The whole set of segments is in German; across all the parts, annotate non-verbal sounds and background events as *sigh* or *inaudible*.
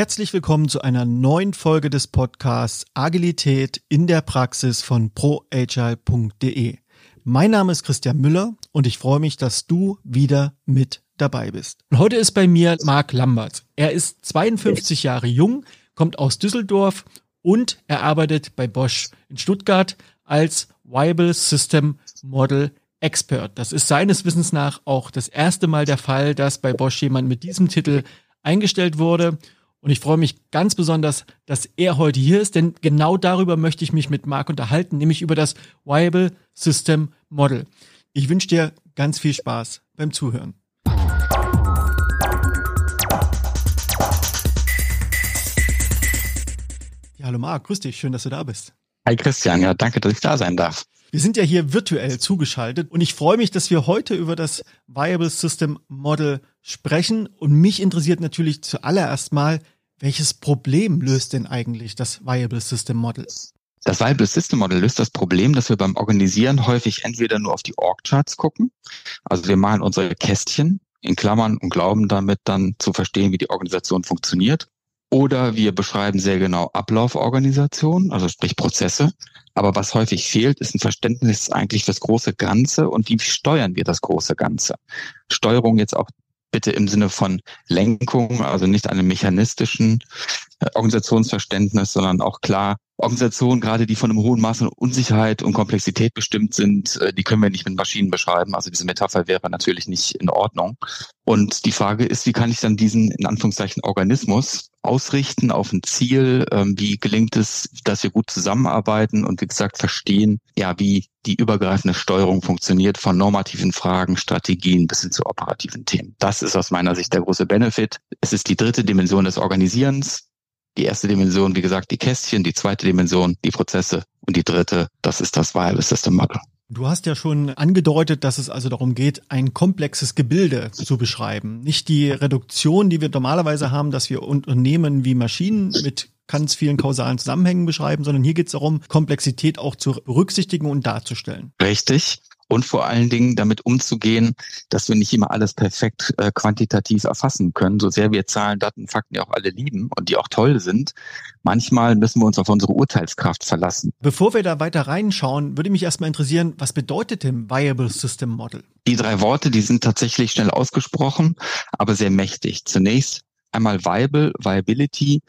Herzlich willkommen zu einer neuen Folge des Podcasts Agilität in der Praxis von proagile.de. Mein Name ist Christian Müller und ich freue mich, dass du wieder mit dabei bist. Und heute ist bei mir Marc Lambert. Er ist 52 Jahre jung, kommt aus Düsseldorf und er arbeitet bei Bosch in Stuttgart als Viable System Model Expert. Das ist seines Wissens nach auch das erste Mal der Fall, dass bei Bosch jemand mit diesem Titel eingestellt wurde. Und ich freue mich ganz besonders, dass er heute hier ist, denn genau darüber möchte ich mich mit Marc unterhalten, nämlich über das Viable System Model. Ich wünsche dir ganz viel Spaß beim Zuhören. Ja, hallo Marc, grüß dich, schön, dass du da bist. Hi Christian, ja, danke, dass ich da sein darf. Wir sind ja hier virtuell zugeschaltet und ich freue mich, dass wir heute über das Viable System Model sprechen. Und mich interessiert natürlich zuallererst mal, welches Problem löst denn eigentlich das Viable System Model? Das Viable System Model löst das Problem, dass wir beim Organisieren häufig entweder nur auf die Org-Charts gucken, also wir malen unsere Kästchen in Klammern und glauben damit dann zu verstehen, wie die Organisation funktioniert. Oder wir beschreiben sehr genau Ablauforganisation, also sprich Prozesse. Aber was häufig fehlt, ist ein Verständnis eigentlich fürs große Ganze und wie steuern wir das große Ganze. Steuerung jetzt auch bitte im Sinne von Lenkung, also nicht einem mechanistischen äh, Organisationsverständnis, sondern auch klar, Organisationen, gerade die von einem hohen Maß an Unsicherheit und Komplexität bestimmt sind, äh, die können wir nicht mit Maschinen beschreiben. Also diese Metapher wäre natürlich nicht in Ordnung. Und die Frage ist, wie kann ich dann diesen, in Anführungszeichen, Organismus ausrichten auf ein Ziel? Ähm, wie gelingt es, dass wir gut zusammenarbeiten und wie gesagt verstehen, ja, wie die übergreifende Steuerung funktioniert von normativen Fragen, Strategien bis hin zu operativen Themen. Das ist aus meiner Sicht der große Benefit. Es ist die dritte Dimension des Organisierens. Die erste Dimension, wie gesagt, die Kästchen, die zweite Dimension, die Prozesse und die dritte, das ist das Wireless System Model. Du hast ja schon angedeutet, dass es also darum geht, ein komplexes Gebilde zu beschreiben. Nicht die Reduktion, die wir normalerweise haben, dass wir Unternehmen wie Maschinen mit ganz vielen kausalen Zusammenhängen beschreiben, sondern hier geht es darum, Komplexität auch zu berücksichtigen und darzustellen. Richtig und vor allen Dingen damit umzugehen, dass wir nicht immer alles perfekt äh, quantitativ erfassen können, so sehr wir Zahlen, Daten, Fakten ja auch alle lieben und die auch toll sind. Manchmal müssen wir uns auf unsere Urteilskraft verlassen. Bevor wir da weiter reinschauen, würde mich erstmal interessieren, was bedeutet denn Viable System Model? Die drei Worte, die sind tatsächlich schnell ausgesprochen, aber sehr mächtig. Zunächst einmal Viable, Viability,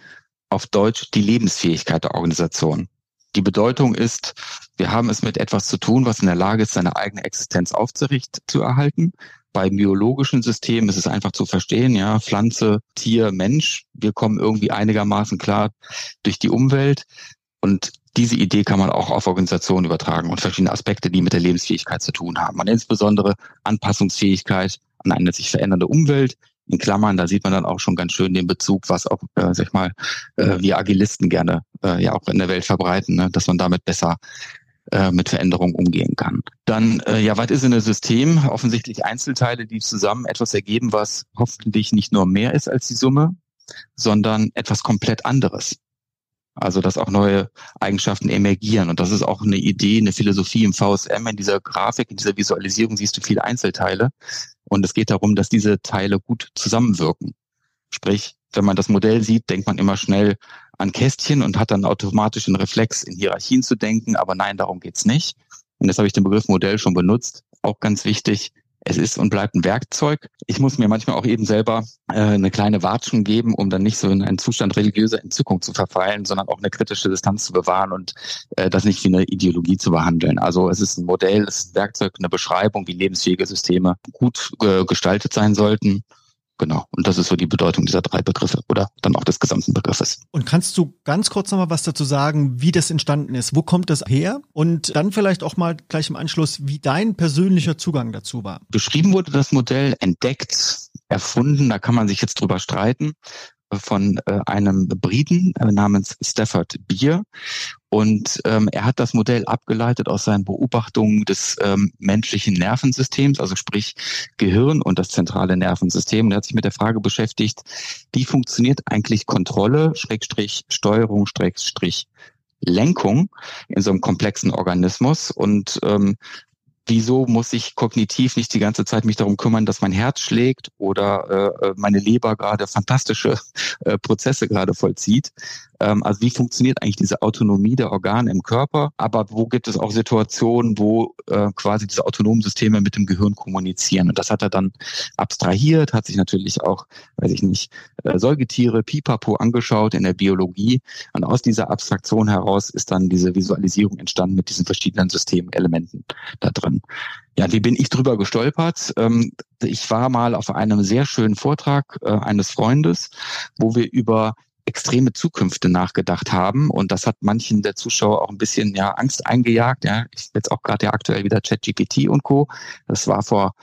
auf Deutsch die Lebensfähigkeit der Organisation. Die Bedeutung ist, wir haben es mit etwas zu tun, was in der Lage ist, seine eigene Existenz aufzuricht zu erhalten. Bei biologischen Systemen ist es einfach zu verstehen, ja, Pflanze, Tier, Mensch, wir kommen irgendwie einigermaßen klar durch die Umwelt. Und diese Idee kann man auch auf Organisationen übertragen und verschiedene Aspekte, die mit der Lebensfähigkeit zu tun haben. Und insbesondere Anpassungsfähigkeit an eine sich verändernde Umwelt, in Klammern, da sieht man dann auch schon ganz schön den Bezug, was auch, äh, sag ich mal, äh, wir Agilisten gerne äh, ja auch in der Welt verbreiten, ne? dass man damit besser äh, mit Veränderungen umgehen kann. Dann, äh, ja, was ist in einem System? Offensichtlich Einzelteile, die zusammen etwas ergeben, was hoffentlich nicht nur mehr ist als die Summe, sondern etwas komplett anderes. Also dass auch neue Eigenschaften emergieren. Und das ist auch eine Idee, eine Philosophie im VSM. In dieser Grafik, in dieser Visualisierung siehst du viele Einzelteile. Und es geht darum, dass diese Teile gut zusammenwirken. Sprich, wenn man das Modell sieht, denkt man immer schnell an Kästchen und hat dann automatisch den Reflex, in Hierarchien zu denken. Aber nein, darum geht's nicht. Und jetzt habe ich den Begriff Modell schon benutzt. Auch ganz wichtig, es ist und bleibt ein Werkzeug. Ich muss mir manchmal auch eben selber äh, eine kleine Watschen geben, um dann nicht so in einen Zustand religiöser Entzückung zu verfallen, sondern auch eine kritische Distanz zu bewahren und äh, das nicht wie eine Ideologie zu behandeln. Also es ist ein Modell, es ist ein Werkzeug, eine Beschreibung, wie lebensfähige Systeme gut äh, gestaltet sein sollten. Genau. Und das ist so die Bedeutung dieser drei Begriffe oder dann auch des gesamten Begriffes. Und kannst du ganz kurz nochmal was dazu sagen, wie das entstanden ist? Wo kommt das her? Und dann vielleicht auch mal gleich im Anschluss, wie dein persönlicher Zugang dazu war. Beschrieben wurde das Modell, entdeckt, erfunden, da kann man sich jetzt drüber streiten von äh, einem Briten äh, namens Stafford Beer. Und ähm, er hat das Modell abgeleitet aus seinen Beobachtungen des ähm, menschlichen Nervensystems, also sprich Gehirn und das zentrale Nervensystem. Und er hat sich mit der Frage beschäftigt, wie funktioniert eigentlich Kontrolle, Schrägstrich Steuerung, Schrägstrich Lenkung in so einem komplexen Organismus und ähm, wieso muss ich kognitiv nicht die ganze Zeit mich darum kümmern, dass mein Herz schlägt oder äh, meine Leber gerade fantastische äh, Prozesse gerade vollzieht. Ähm, also wie funktioniert eigentlich diese Autonomie der Organe im Körper? Aber wo gibt es auch Situationen, wo äh, quasi diese autonomen Systeme mit dem Gehirn kommunizieren? Und das hat er dann abstrahiert, hat sich natürlich auch, weiß ich nicht, äh, Säugetiere, Pipapo angeschaut in der Biologie. Und aus dieser Abstraktion heraus ist dann diese Visualisierung entstanden mit diesen verschiedenen Systemelementen da drin. Ja, wie bin ich drüber gestolpert? Ähm, ich war mal auf einem sehr schönen Vortrag äh, eines Freundes, wo wir über extreme Zukünfte nachgedacht haben. Und das hat manchen der Zuschauer auch ein bisschen ja Angst eingejagt. Ja, ich jetzt auch gerade ja aktuell wieder ChatGPT und Co. Das war vor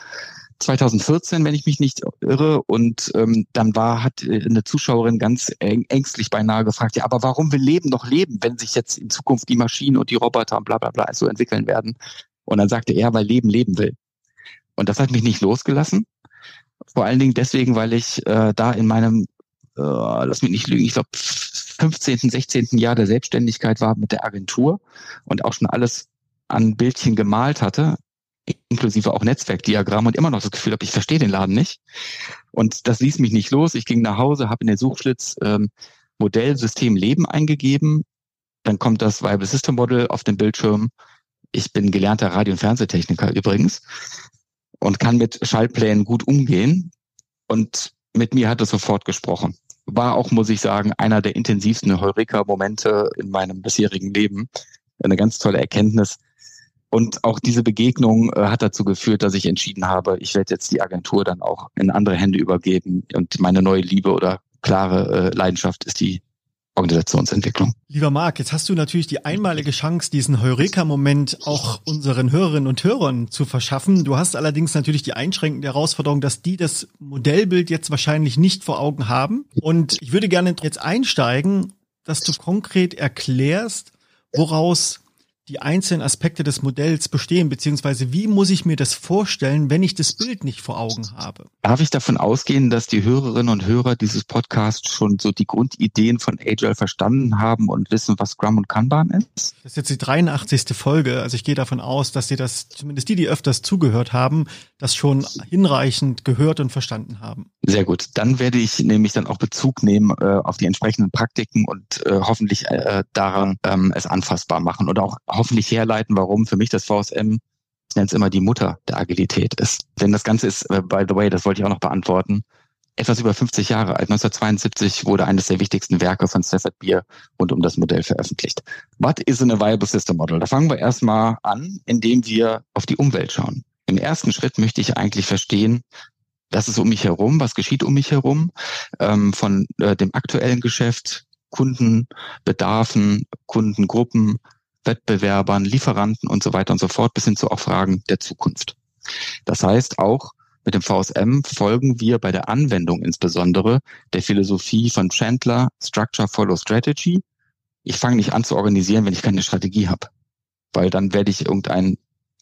2014, wenn ich mich nicht irre. Und ähm, dann war, hat äh, eine Zuschauerin ganz ängstlich beinahe gefragt, ja, aber warum will Leben noch leben, wenn sich jetzt in Zukunft die Maschinen und die Roboter und bla bla bla so entwickeln werden? Und dann sagte er, weil Leben leben will. Und das hat mich nicht losgelassen. Vor allen Dingen deswegen, weil ich äh, da in meinem, äh, lass mich nicht lügen, ich glaube 15., 16. Jahr der Selbstständigkeit war mit der Agentur und auch schon alles an Bildchen gemalt hatte inklusive auch Netzwerkdiagramm und immer noch das Gefühl habe, ich verstehe den Laden nicht. Und das ließ mich nicht los. Ich ging nach Hause, habe in den Suchschlitz ähm, Modellsystem Leben eingegeben. Dann kommt das Viable System Model auf dem Bildschirm. Ich bin gelernter Radio- und Fernsehtechniker übrigens und kann mit Schaltplänen gut umgehen. Und mit mir hat es sofort gesprochen. War auch, muss ich sagen, einer der intensivsten Heureka-Momente in meinem bisherigen Leben. Eine ganz tolle Erkenntnis, und auch diese Begegnung äh, hat dazu geführt, dass ich entschieden habe, ich werde jetzt die Agentur dann auch in andere Hände übergeben. Und meine neue Liebe oder klare äh, Leidenschaft ist die Organisationsentwicklung. Lieber Marc, jetzt hast du natürlich die einmalige Chance, diesen Heureka-Moment auch unseren Hörerinnen und Hörern zu verschaffen. Du hast allerdings natürlich die einschränkende Herausforderung, dass die das Modellbild jetzt wahrscheinlich nicht vor Augen haben. Und ich würde gerne jetzt einsteigen, dass du konkret erklärst, woraus die einzelnen Aspekte des Modells bestehen, beziehungsweise wie muss ich mir das vorstellen, wenn ich das Bild nicht vor Augen habe? Darf ich davon ausgehen, dass die Hörerinnen und Hörer dieses Podcasts schon so die Grundideen von Agile verstanden haben und wissen, was Scrum und Kanban ist? Das ist jetzt die 83. Folge, also ich gehe davon aus, dass Sie das, zumindest die, die öfters zugehört haben, das schon hinreichend gehört und verstanden haben. Sehr gut. Dann werde ich nämlich dann auch Bezug nehmen äh, auf die entsprechenden Praktiken und äh, hoffentlich äh, daran ähm, es anfassbar machen oder auch hoffentlich herleiten, warum für mich das VSM, ich nenne es immer die Mutter der Agilität ist. Denn das Ganze ist, äh, by the way, das wollte ich auch noch beantworten, etwas über 50 Jahre alt. 1972 wurde eines der wichtigsten Werke von Stafford Beer rund um das Modell veröffentlicht. What is a viable system model? Da fangen wir erstmal an, indem wir auf die Umwelt schauen. Im ersten Schritt möchte ich eigentlich verstehen, was ist um mich herum, was geschieht um mich herum, ähm, von äh, dem aktuellen Geschäft, Kundenbedarfen, Kundengruppen, Wettbewerbern, Lieferanten und so weiter und so fort, bis hin zu auch Fragen der Zukunft. Das heißt, auch mit dem VSM folgen wir bei der Anwendung insbesondere der Philosophie von Chandler, Structure Follow Strategy. Ich fange nicht an zu organisieren, wenn ich keine Strategie habe, weil dann werde ich irgendein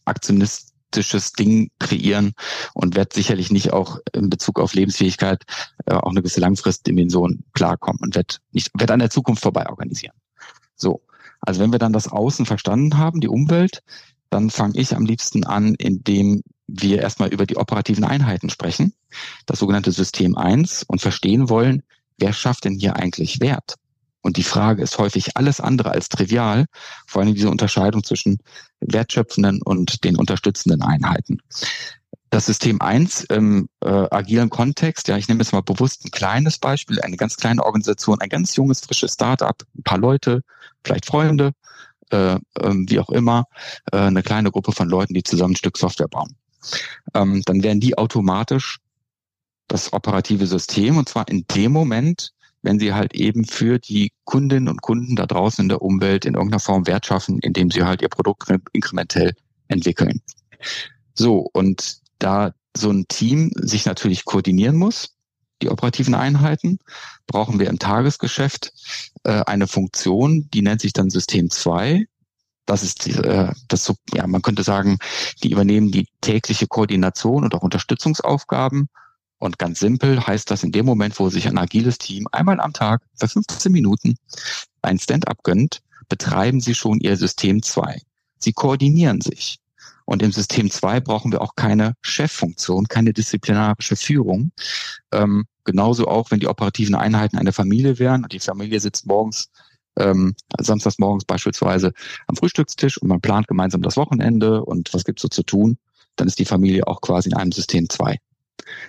aktionistisches Ding kreieren und werde sicherlich nicht auch in Bezug auf Lebensfähigkeit äh, auch eine gewisse Langfristdimension klarkommen und werde nicht werd an der Zukunft vorbei organisieren. So, also wenn wir dann das Außen verstanden haben, die Umwelt, dann fange ich am liebsten an, indem wir erstmal über die operativen Einheiten sprechen, das sogenannte System 1 und verstehen wollen, wer schafft denn hier eigentlich Wert? Und die Frage ist häufig alles andere als trivial, vor allem diese Unterscheidung zwischen wertschöpfenden und den unterstützenden Einheiten. Das System 1 im äh, agilen Kontext, ja, ich nehme jetzt mal bewusst ein kleines Beispiel, eine ganz kleine Organisation, ein ganz junges, frisches Startup, ein paar Leute, vielleicht Freunde, äh, äh, wie auch immer, äh, eine kleine Gruppe von Leuten, die zusammen ein Stück Software bauen. Ähm, dann werden die automatisch das operative System und zwar in dem Moment, wenn sie halt eben für die Kundinnen und Kunden da draußen in der Umwelt in irgendeiner Form Wert schaffen, indem sie halt ihr Produkt inkrementell entwickeln. So, und da so ein Team sich natürlich koordinieren muss, die operativen Einheiten, brauchen wir im Tagesgeschäft äh, eine Funktion, die nennt sich dann System 2. Das ist äh, das so, ja, man könnte sagen, die übernehmen die tägliche Koordination und auch Unterstützungsaufgaben. Und ganz simpel heißt das in dem Moment, wo sich ein agiles Team einmal am Tag für 15 Minuten ein Stand-up gönnt, betreiben sie schon ihr System 2. Sie koordinieren sich. Und im System 2 brauchen wir auch keine Cheffunktion, keine disziplinarische Führung. Ähm, genauso auch, wenn die operativen Einheiten eine Familie wären und die Familie sitzt morgens, ähm, samstags morgens beispielsweise am Frühstückstisch und man plant gemeinsam das Wochenende und was gibt's so zu tun, dann ist die Familie auch quasi in einem System 2.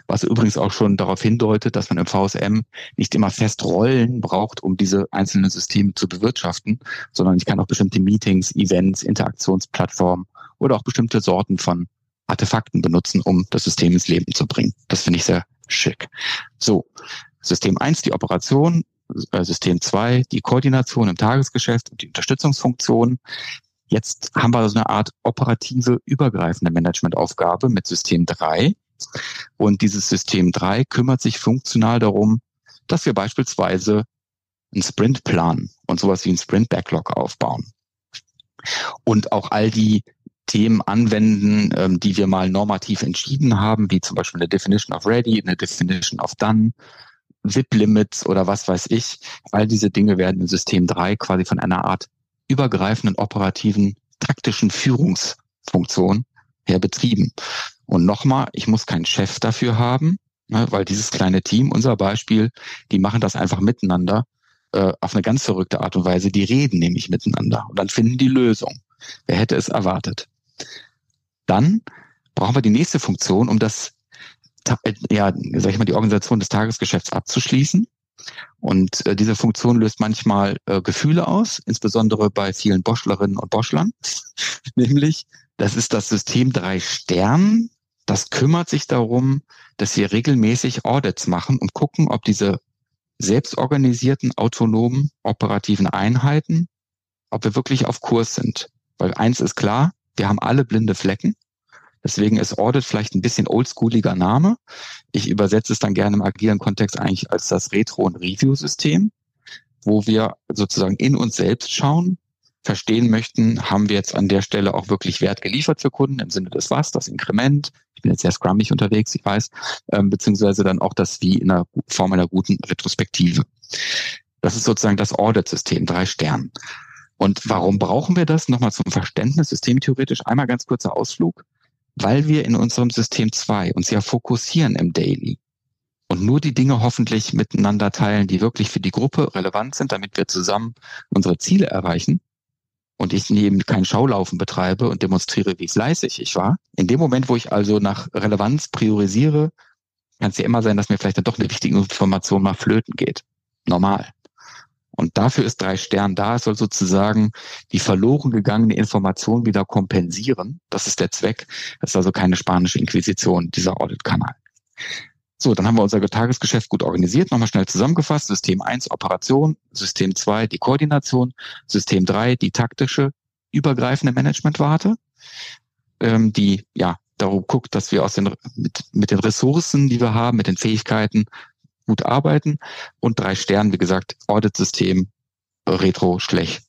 Was übrigens auch schon darauf hindeutet, dass man im VSM nicht immer fest Rollen braucht, um diese einzelnen Systeme zu bewirtschaften, sondern ich kann auch bestimmte Meetings, Events, Interaktionsplattformen oder auch bestimmte Sorten von Artefakten benutzen, um das System ins Leben zu bringen. Das finde ich sehr schick. So, System 1 die Operation, äh, System 2 die Koordination im Tagesgeschäft und die Unterstützungsfunktion. Jetzt haben wir so eine Art operative, übergreifende Managementaufgabe mit System 3. Und dieses System 3 kümmert sich funktional darum, dass wir beispielsweise einen Sprint planen und sowas wie einen Sprint Backlog aufbauen. Und auch all die Themen anwenden, ähm, die wir mal normativ entschieden haben, wie zum Beispiel eine Definition of Ready, eine Definition of Done, VIP-Limits oder was weiß ich. All diese Dinge werden im System 3 quasi von einer Art übergreifenden operativen taktischen Führungsfunktion her betrieben. Und nochmal, ich muss keinen Chef dafür haben, ne, weil dieses kleine Team, unser Beispiel, die machen das einfach miteinander äh, auf eine ganz verrückte Art und Weise. Die reden nämlich miteinander und dann finden die Lösung. Wer hätte es erwartet? Dann brauchen wir die nächste Funktion, um das, äh, ja, sag ich mal, die Organisation des Tagesgeschäfts abzuschließen. Und äh, diese Funktion löst manchmal äh, Gefühle aus, insbesondere bei vielen Boschlerinnen und Boschlern. *laughs* Nämlich, das ist das System drei Stern, das kümmert sich darum, dass wir regelmäßig Audits machen und gucken, ob diese selbstorganisierten, autonomen, operativen Einheiten, ob wir wirklich auf Kurs sind. Weil eins ist klar, wir haben alle blinde Flecken. Deswegen ist Audit vielleicht ein bisschen oldschooliger Name. Ich übersetze es dann gerne im agilen Kontext eigentlich als das Retro- und Review-System, wo wir sozusagen in uns selbst schauen, verstehen möchten, haben wir jetzt an der Stelle auch wirklich Wert geliefert für Kunden im Sinne des was, das Inkrement. Ich bin jetzt sehr scrummig unterwegs, ich weiß, ähm, beziehungsweise dann auch das wie in einer Form einer guten Retrospektive. Das ist sozusagen das Audit-System, drei Sternen. Und warum brauchen wir das? Nochmal zum Verständnis, systemtheoretisch einmal ganz kurzer Ausflug. Weil wir in unserem System zwei uns ja fokussieren im Daily und nur die Dinge hoffentlich miteinander teilen, die wirklich für die Gruppe relevant sind, damit wir zusammen unsere Ziele erreichen, und ich neben kein Schaulaufen betreibe und demonstriere, wie fleißig ich war. In dem Moment, wo ich also nach Relevanz priorisiere, kann es ja immer sein, dass mir vielleicht dann doch eine wichtige Information mal flöten geht. Normal. Und dafür ist drei Stern da. Es soll sozusagen die verloren gegangene Information wieder kompensieren. Das ist der Zweck. Das ist also keine spanische Inquisition, dieser Audit-Kanal. So, dann haben wir unser Tagesgeschäft gut organisiert. Nochmal schnell zusammengefasst. System 1 Operation, System 2 die Koordination, System 3 die taktische, übergreifende Managementwarte, ähm, die ja darum guckt, dass wir aus den, mit, mit den Ressourcen, die wir haben, mit den Fähigkeiten gut arbeiten. Und drei Sterne, wie gesagt, Audit-System, Retro äh.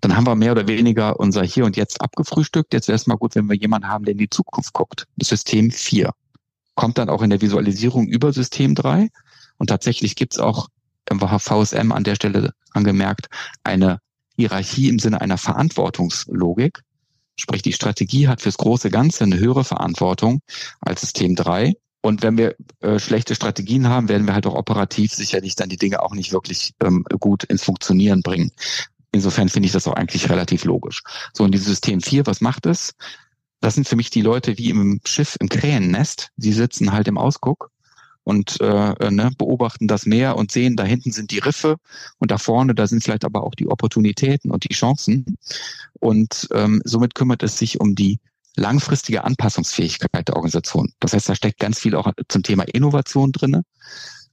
Dann haben wir mehr oder weniger unser Hier und Jetzt abgefrühstückt. Jetzt wäre es mal gut, wenn wir jemanden haben, der in die Zukunft guckt. System 4 kommt dann auch in der Visualisierung über System 3. Und tatsächlich gibt es auch im VSM an der Stelle angemerkt eine Hierarchie im Sinne einer Verantwortungslogik. Sprich, die Strategie hat fürs große Ganze eine höhere Verantwortung als System 3. Und wenn wir äh, schlechte Strategien haben, werden wir halt auch operativ sicherlich dann die Dinge auch nicht wirklich ähm, gut ins Funktionieren bringen. Insofern finde ich das auch eigentlich relativ logisch. So, und dieses System 4, was macht es? Das sind für mich die Leute wie im Schiff im Krähennest. Sie sitzen halt im Ausguck und äh, äh, ne, beobachten das Meer und sehen, da hinten sind die Riffe und da vorne, da sind vielleicht aber auch die Opportunitäten und die Chancen. Und ähm, somit kümmert es sich um die langfristige Anpassungsfähigkeit der Organisation. Das heißt, da steckt ganz viel auch zum Thema Innovation drinne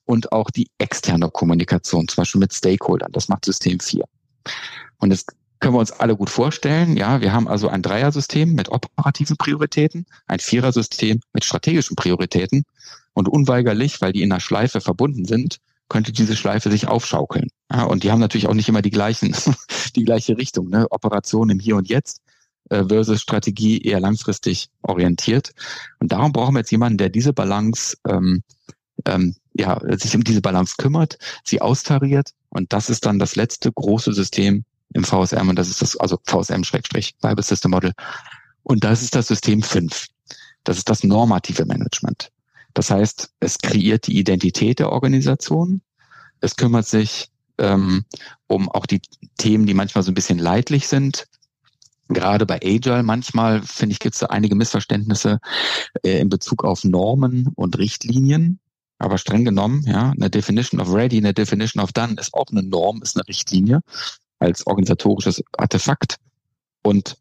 und auch die externe Kommunikation, zum Beispiel mit Stakeholdern. Das macht System 4. Und das können wir uns alle gut vorstellen. Ja, wir haben also ein Dreiersystem mit operativen Prioritäten, ein Vierersystem mit strategischen Prioritäten und unweigerlich, weil die in einer Schleife verbunden sind, könnte diese Schleife sich aufschaukeln. Ja, und die haben natürlich auch nicht immer die gleichen, *laughs* die gleiche Richtung. Ne? Operation im Hier und Jetzt versus Strategie eher langfristig orientiert. Und darum brauchen wir jetzt jemanden, der diese Balance, ähm, ähm, ja, sich um diese Balance kümmert, sie austariert. Und das ist dann das letzte große System im VSM und das ist das, also VSM-Bible System Model. Und das ist das System 5. Das ist das normative Management. Das heißt, es kreiert die Identität der Organisation. Es kümmert sich ähm, um auch die Themen, die manchmal so ein bisschen leidlich sind. Gerade bei Agile manchmal, finde ich, gibt es da einige Missverständnisse äh, in Bezug auf Normen und Richtlinien. Aber streng genommen, ja, eine Definition of Ready, eine Definition of Done ist auch eine Norm, ist eine Richtlinie als organisatorisches Artefakt. Und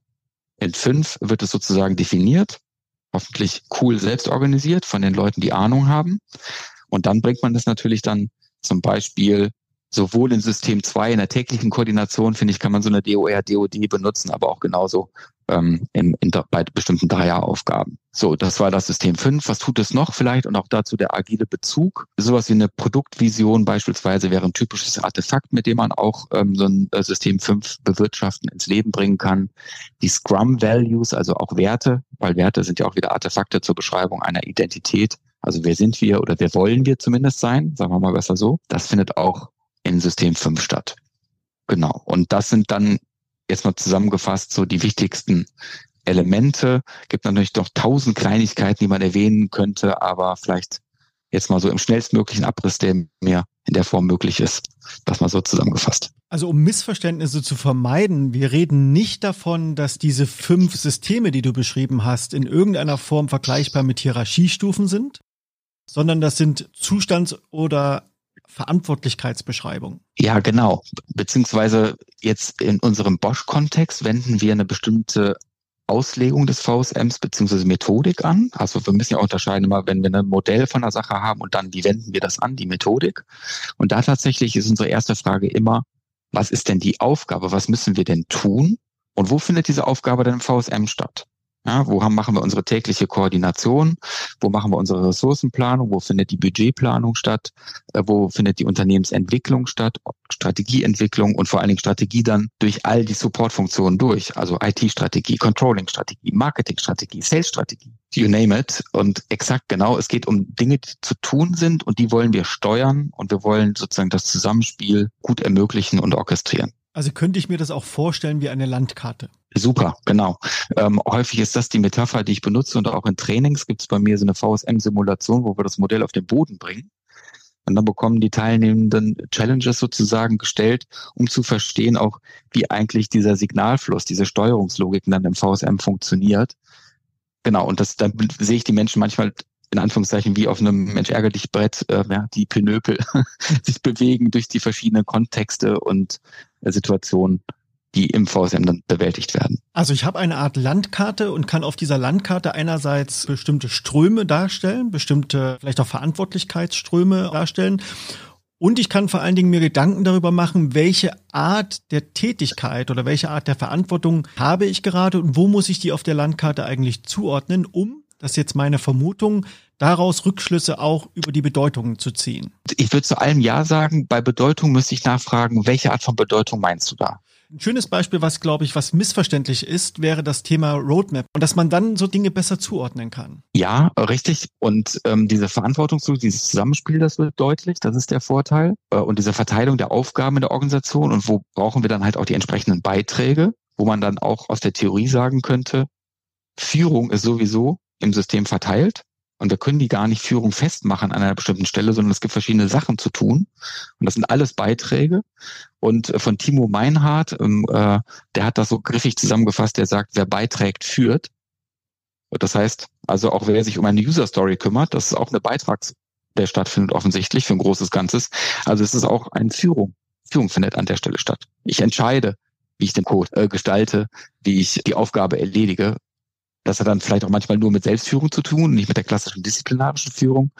in fünf wird es sozusagen definiert, hoffentlich cool selbst organisiert von den Leuten, die Ahnung haben. Und dann bringt man das natürlich dann zum Beispiel sowohl in System 2 in der täglichen Koordination, finde ich, kann man so eine DOR, DOD benutzen, aber auch genauso ähm, in, in, bei bestimmten Dreieraufgaben. So, das war das System 5. Was tut es noch vielleicht? Und auch dazu der agile Bezug. Sowas wie eine Produktvision beispielsweise wäre ein typisches Artefakt, mit dem man auch ähm, so ein äh, System 5 bewirtschaften, ins Leben bringen kann. Die Scrum Values, also auch Werte, weil Werte sind ja auch wieder Artefakte zur Beschreibung einer Identität. Also wer sind wir oder wer wollen wir zumindest sein? Sagen wir mal besser so. Das findet auch in System 5 statt. Genau. Und das sind dann jetzt mal zusammengefasst so die wichtigsten Elemente. Gibt natürlich noch tausend Kleinigkeiten, die man erwähnen könnte, aber vielleicht jetzt mal so im schnellstmöglichen Abriss, der mir in der Form möglich ist, das mal so zusammengefasst. Also um Missverständnisse zu vermeiden, wir reden nicht davon, dass diese fünf Systeme, die du beschrieben hast, in irgendeiner Form vergleichbar mit Hierarchiestufen sind, sondern das sind Zustands- oder Verantwortlichkeitsbeschreibung. Ja, genau. Beziehungsweise jetzt in unserem Bosch-Kontext wenden wir eine bestimmte Auslegung des VSMs beziehungsweise Methodik an. Also wir müssen ja unterscheiden immer, wenn wir ein Modell von der Sache haben und dann, wie wenden wir das an, die Methodik. Und da tatsächlich ist unsere erste Frage immer, was ist denn die Aufgabe? Was müssen wir denn tun? Und wo findet diese Aufgabe denn im VSM statt? Ja, wo haben, machen wir unsere tägliche Koordination? Wo machen wir unsere Ressourcenplanung? Wo findet die Budgetplanung statt? Äh, wo findet die Unternehmensentwicklung statt? Strategieentwicklung und vor allen Dingen Strategie dann durch all die Supportfunktionen durch. Also IT-Strategie, Controlling-Strategie, Marketing-Strategie, Sales-Strategie, you name it. Und exakt genau, es geht um Dinge, die zu tun sind und die wollen wir steuern und wir wollen sozusagen das Zusammenspiel gut ermöglichen und orchestrieren. Also könnte ich mir das auch vorstellen wie eine Landkarte. Super, genau. Ähm, häufig ist das die Metapher, die ich benutze und auch in Trainings gibt es bei mir so eine VSM-Simulation, wo wir das Modell auf den Boden bringen. Und dann bekommen die Teilnehmenden Challenges sozusagen gestellt, um zu verstehen auch, wie eigentlich dieser Signalfluss, diese Steuerungslogik dann im VSM funktioniert. Genau, und das, dann sehe ich die Menschen manchmal in Anführungszeichen wie auf einem Mensch ärgerlich Brett, äh, ja, die Pinöpel *laughs* sich bewegen durch die verschiedenen Kontexte und äh, Situationen, die im VSM dann bewältigt werden. Also ich habe eine Art Landkarte und kann auf dieser Landkarte einerseits bestimmte Ströme darstellen, bestimmte vielleicht auch Verantwortlichkeitsströme darstellen. Und ich kann vor allen Dingen mir Gedanken darüber machen, welche Art der Tätigkeit oder welche Art der Verantwortung habe ich gerade und wo muss ich die auf der Landkarte eigentlich zuordnen, um das ist jetzt meine Vermutung, daraus Rückschlüsse auch über die Bedeutung zu ziehen. Ich würde zu allem Ja sagen. Bei Bedeutung müsste ich nachfragen, welche Art von Bedeutung meinst du da? Ein schönes Beispiel, was glaube ich, was missverständlich ist, wäre das Thema Roadmap und dass man dann so Dinge besser zuordnen kann. Ja, richtig. Und ähm, diese Verantwortung, dieses Zusammenspiel, das wird deutlich. Das ist der Vorteil. Äh, und diese Verteilung der Aufgaben in der Organisation und wo brauchen wir dann halt auch die entsprechenden Beiträge, wo man dann auch aus der Theorie sagen könnte, Führung ist sowieso im System verteilt. Und wir können die gar nicht Führung festmachen an einer bestimmten Stelle, sondern es gibt verschiedene Sachen zu tun. Und das sind alles Beiträge. Und äh, von Timo Meinhardt, ähm, äh, der hat das so griffig zusammengefasst, der sagt, wer beiträgt, führt. Das heißt, also auch wer sich um eine User Story kümmert, das ist auch eine Beitrags, der stattfindet offensichtlich für ein großes Ganzes. Also es ist auch eine Führung. Führung findet an der Stelle statt. Ich entscheide, wie ich den Code äh, gestalte, wie ich die Aufgabe erledige das hat dann vielleicht auch manchmal nur mit Selbstführung zu tun, nicht mit der klassischen disziplinarischen Führung.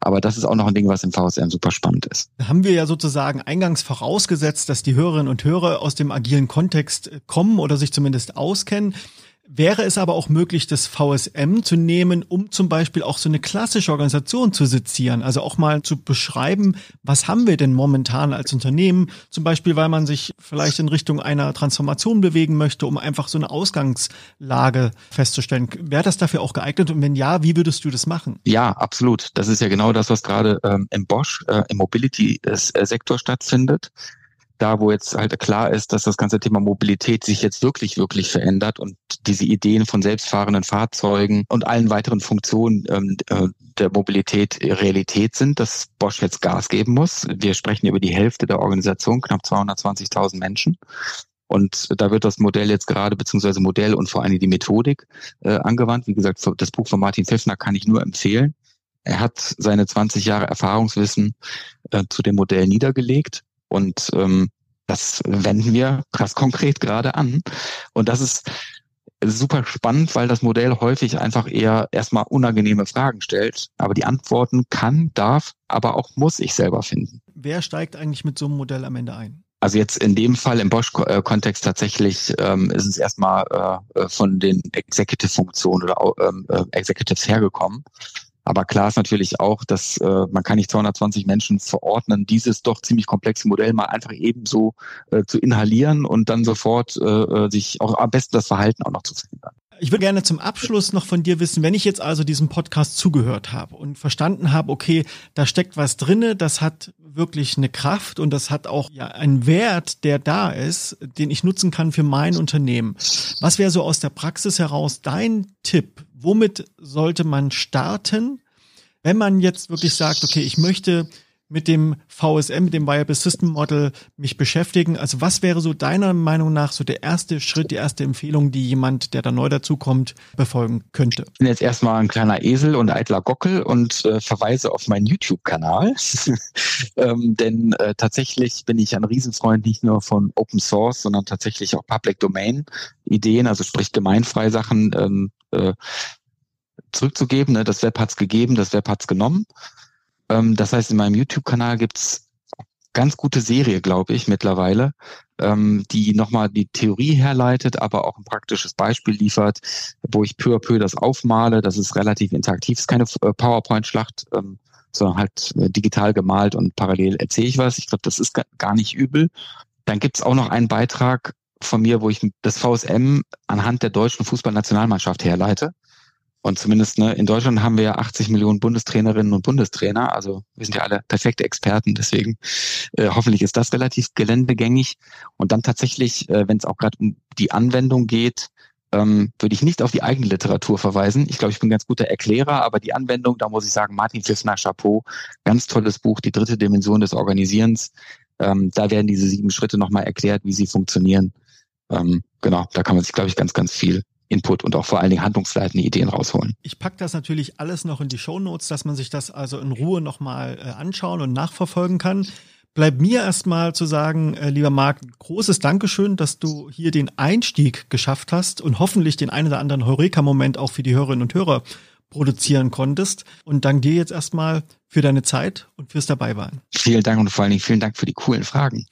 Aber das ist auch noch ein Ding, was im VSM super spannend ist. Haben wir ja sozusagen eingangs vorausgesetzt, dass die Hörerinnen und Hörer aus dem agilen Kontext kommen oder sich zumindest auskennen. Wäre es aber auch möglich, das VSM zu nehmen, um zum Beispiel auch so eine klassische Organisation zu sezieren? Also auch mal zu beschreiben, was haben wir denn momentan als Unternehmen? Zum Beispiel, weil man sich vielleicht in Richtung einer Transformation bewegen möchte, um einfach so eine Ausgangslage festzustellen. Wäre das dafür auch geeignet? Und wenn ja, wie würdest du das machen? Ja, absolut. Das ist ja genau das, was gerade ähm, im Bosch, äh, im Mobility-Sektor stattfindet da, wo jetzt halt klar ist, dass das ganze Thema Mobilität sich jetzt wirklich, wirklich verändert und diese Ideen von selbstfahrenden Fahrzeugen und allen weiteren Funktionen ähm, äh, der Mobilität Realität sind, dass Bosch jetzt Gas geben muss. Wir sprechen über die Hälfte der Organisation, knapp 220.000 Menschen. Und da wird das Modell jetzt gerade, beziehungsweise Modell und vor allem die Methodik äh, angewandt. Wie gesagt, das Buch von Martin Pfiffner kann ich nur empfehlen. Er hat seine 20 Jahre Erfahrungswissen äh, zu dem Modell niedergelegt und ähm, das wenden wir krass konkret gerade an. Und das ist super spannend, weil das Modell häufig einfach eher erstmal unangenehme Fragen stellt. Aber die Antworten kann, darf, aber auch muss ich selber finden. Wer steigt eigentlich mit so einem Modell am Ende ein? Also jetzt in dem Fall im Bosch-Kontext tatsächlich ähm, ist es erstmal äh, von den Executive-Funktionen oder ähm, äh, Executives hergekommen. Aber klar ist natürlich auch, dass äh, man kann nicht 220 Menschen verordnen, dieses doch ziemlich komplexe Modell mal einfach ebenso äh, zu inhalieren und dann sofort äh, äh, sich auch am besten das Verhalten auch noch zu verändern. Ich würde gerne zum Abschluss noch von dir wissen, wenn ich jetzt also diesem Podcast zugehört habe und verstanden habe, okay, da steckt was drinne, das hat wirklich eine Kraft und das hat auch ja einen Wert, der da ist, den ich nutzen kann für mein Unternehmen. Was wäre so aus der Praxis heraus dein Tipp? Womit sollte man starten, wenn man jetzt wirklich sagt, okay, ich möchte mit dem VSM, mit dem Viable System Model mich beschäftigen? Also was wäre so deiner Meinung nach so der erste Schritt, die erste Empfehlung, die jemand, der da neu dazukommt, befolgen könnte? Ich bin jetzt erstmal ein kleiner Esel und eitler Gockel und äh, verweise auf meinen YouTube-Kanal. *laughs* ähm, denn äh, tatsächlich bin ich ein Riesenfreund nicht nur von Open Source, sondern tatsächlich auch Public Domain Ideen, also sprich gemeinfrei Sachen ähm, äh, zurückzugeben. Ne? Das Web hat's gegeben, das Web hat's genommen. Ähm, das heißt, in meinem YouTube-Kanal gibt's ganz gute Serie, glaube ich, mittlerweile, ähm, die nochmal die Theorie herleitet, aber auch ein praktisches Beispiel liefert, wo ich peu à peu das aufmale. Das ist relativ interaktiv, ist keine äh, PowerPoint-Schlacht, ähm, sondern halt äh, digital gemalt und parallel erzähle ich was. Ich glaube, das ist gar nicht übel. Dann gibt's auch noch einen Beitrag von mir, wo ich das VSM anhand der deutschen Fußballnationalmannschaft herleite. Und zumindest ne, in Deutschland haben wir ja 80 Millionen Bundestrainerinnen und Bundestrainer. Also wir sind ja alle perfekte Experten. Deswegen äh, hoffentlich ist das relativ geländegängig. Und dann tatsächlich, äh, wenn es auch gerade um die Anwendung geht, ähm, würde ich nicht auf die eigene Literatur verweisen. Ich glaube, ich bin ein ganz guter Erklärer, aber die Anwendung, da muss ich sagen, Martin Pfiffner, Chapeau, ganz tolles Buch, die dritte Dimension des Organisierens. Ähm, da werden diese sieben Schritte nochmal erklärt, wie sie funktionieren. Ähm, genau, da kann man sich, glaube ich, ganz, ganz viel Input und auch vor allen Dingen handlungsleitende Ideen rausholen. Ich pack das natürlich alles noch in die Show Notes, dass man sich das also in Ruhe nochmal äh, anschauen und nachverfolgen kann. Bleibt mir erstmal zu sagen, äh, lieber Marc, großes Dankeschön, dass du hier den Einstieg geschafft hast und hoffentlich den einen oder anderen Heureka-Moment auch für die Hörerinnen und Hörer produzieren konntest. Und danke dir jetzt erstmal für deine Zeit und fürs Dabeiwarten. Vielen Dank und vor allen Dingen vielen Dank für die coolen Fragen.